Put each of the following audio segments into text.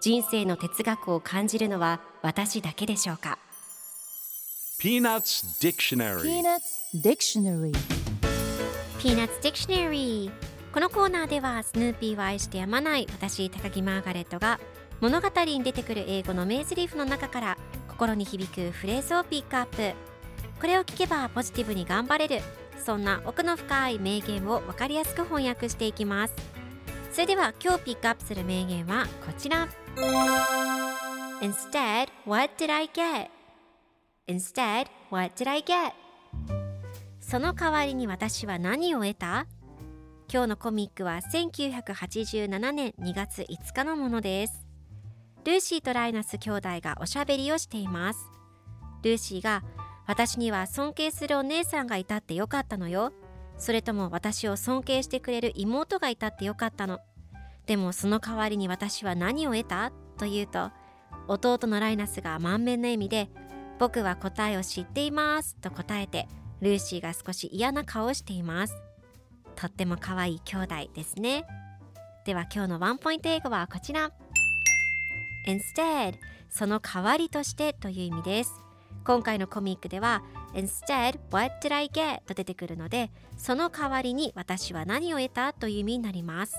人生の哲学を感じるのは私だけでしょうか？Peanuts Dictionary Peanuts Dictionary Peanuts Dictionary このコーナーではスヌーピーを愛してやまない私高木マーガレットが物語に出てくる英語の名台詞の中から心に響くフレーズをピックアップ。これを聞けばポジティブに頑張れるそんな奥の深い名言を分かりやすく翻訳していきます。それでは今日ピックアップする名言はこちら Instead, what did I get? Instead, what did I get? その代わりに私は何を得た？今日のコミックは1987年2月5日のものです。ルーシーとライナス兄弟がおしゃべりをしています。ルーシーが私には尊敬するお姉さんがいたってよかったのよ。それとも私を尊敬してくれる妹がいたってよかったの？でもその代わりに私は何を得た？と言うと弟のライナスが満面の笑みで僕は答えを知っています。と答えてルーシーが少し嫌な顔をしています。とっても可愛い兄弟ですね。では今日のワンポイント英語はこちら。Instead その代わりとしてという意味です。今回のコミックでは Instead what did I get? と出てくるのでその代わりに私は何を得た？という意味になります。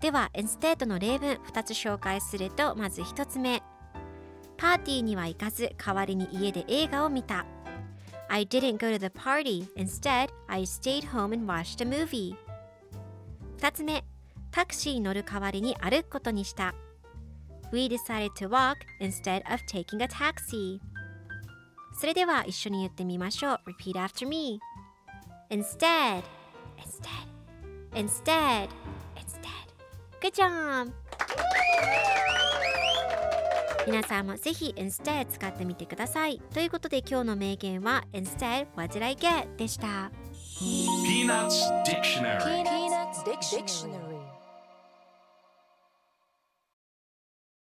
では Instead の例文2つ紹介するとまず1つ目パーティーには行かず代わりに家で映画を見た I didn't go to the party. Instead, I stayed home and watched a movie. 2つ目、タクシーに乗る代わりに歩くことにした。We decided to walk instead of taking a taxi. それでは一緒に言ってみましょう。Repeat after me. Instead, instead, instead, instead. みなさんもぜひ Instead 使ってみてください。ということで今日の名言は Instead What Did I Get? でした。ピーナッツ・ディクショナル。